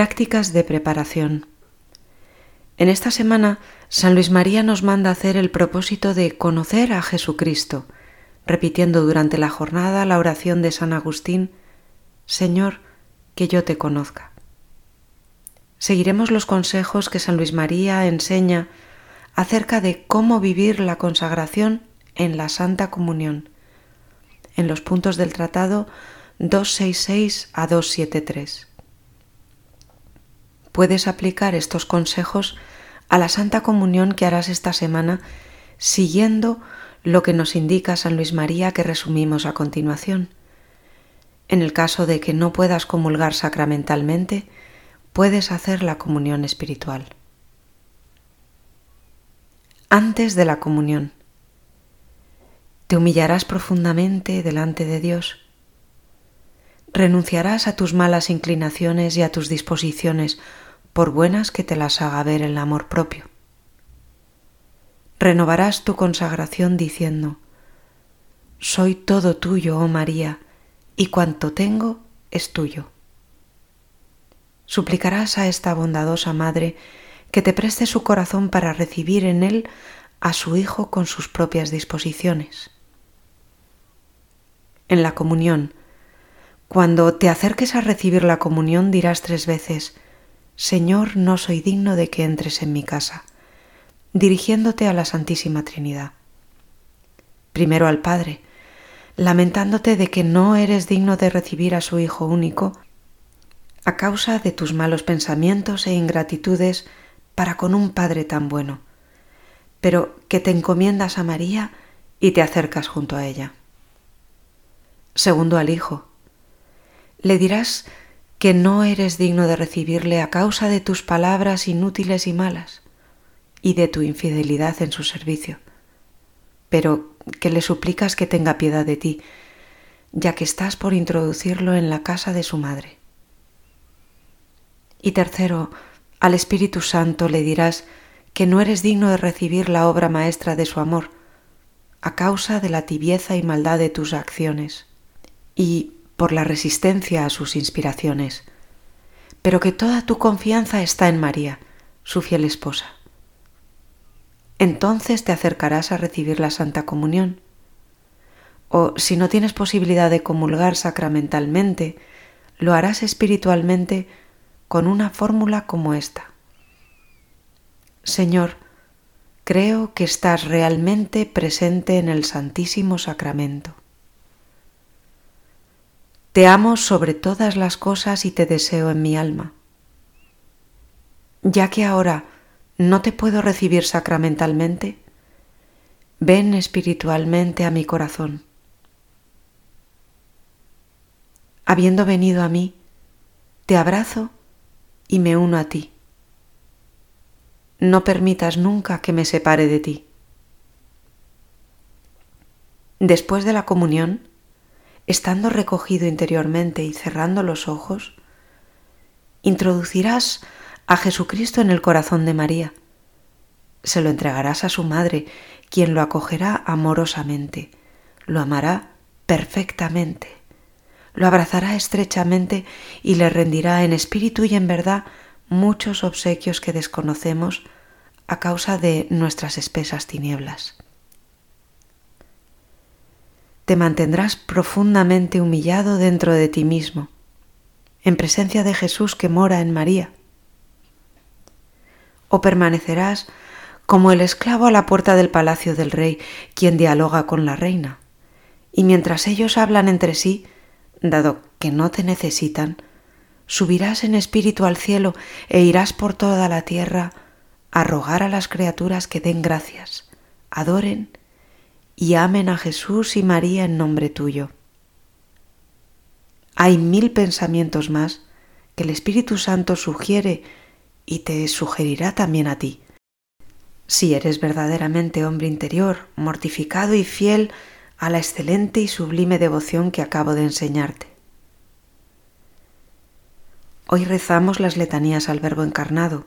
Prácticas de preparación. En esta semana, San Luis María nos manda hacer el propósito de conocer a Jesucristo, repitiendo durante la jornada la oración de San Agustín, Señor, que yo te conozca. Seguiremos los consejos que San Luis María enseña acerca de cómo vivir la consagración en la Santa Comunión, en los puntos del tratado 266 a 273 puedes aplicar estos consejos a la Santa Comunión que harás esta semana siguiendo lo que nos indica San Luis María que resumimos a continuación. En el caso de que no puedas comulgar sacramentalmente, puedes hacer la comunión espiritual. Antes de la comunión, te humillarás profundamente delante de Dios. Renunciarás a tus malas inclinaciones y a tus disposiciones por buenas que te las haga ver el amor propio. Renovarás tu consagración diciendo, Soy todo tuyo, oh María, y cuanto tengo es tuyo. Suplicarás a esta bondadosa Madre que te preste su corazón para recibir en él a su Hijo con sus propias disposiciones. En la comunión, cuando te acerques a recibir la comunión dirás tres veces, Señor, no soy digno de que entres en mi casa, dirigiéndote a la Santísima Trinidad. Primero al Padre, lamentándote de que no eres digno de recibir a su Hijo único, a causa de tus malos pensamientos e ingratitudes para con un Padre tan bueno, pero que te encomiendas a María y te acercas junto a ella. Segundo al Hijo, le dirás que no eres digno de recibirle a causa de tus palabras inútiles y malas y de tu infidelidad en su servicio, pero que le suplicas que tenga piedad de ti, ya que estás por introducirlo en la casa de su madre. Y tercero, al Espíritu Santo le dirás que no eres digno de recibir la obra maestra de su amor, a causa de la tibieza y maldad de tus acciones. Y por la resistencia a sus inspiraciones, pero que toda tu confianza está en María, su fiel esposa. Entonces te acercarás a recibir la Santa Comunión. O si no tienes posibilidad de comulgar sacramentalmente, lo harás espiritualmente con una fórmula como esta. Señor, creo que estás realmente presente en el Santísimo Sacramento. Te amo sobre todas las cosas y te deseo en mi alma. Ya que ahora no te puedo recibir sacramentalmente, ven espiritualmente a mi corazón. Habiendo venido a mí, te abrazo y me uno a ti. No permitas nunca que me separe de ti. Después de la comunión, estando recogido interiormente y cerrando los ojos, introducirás a Jesucristo en el corazón de María. Se lo entregarás a su madre, quien lo acogerá amorosamente, lo amará perfectamente, lo abrazará estrechamente y le rendirá en espíritu y en verdad muchos obsequios que desconocemos a causa de nuestras espesas tinieblas te mantendrás profundamente humillado dentro de ti mismo, en presencia de Jesús que mora en María. O permanecerás como el esclavo a la puerta del palacio del rey, quien dialoga con la reina. Y mientras ellos hablan entre sí, dado que no te necesitan, subirás en espíritu al cielo e irás por toda la tierra a rogar a las criaturas que den gracias, adoren y amen a Jesús y María en nombre tuyo. Hay mil pensamientos más que el Espíritu Santo sugiere y te sugerirá también a ti. Si eres verdaderamente hombre interior, mortificado y fiel a la excelente y sublime devoción que acabo de enseñarte. Hoy rezamos las letanías al Verbo encarnado.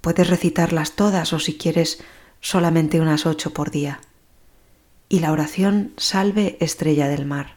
Puedes recitarlas todas o si quieres solamente unas ocho por día y la oración Salve Estrella del Mar.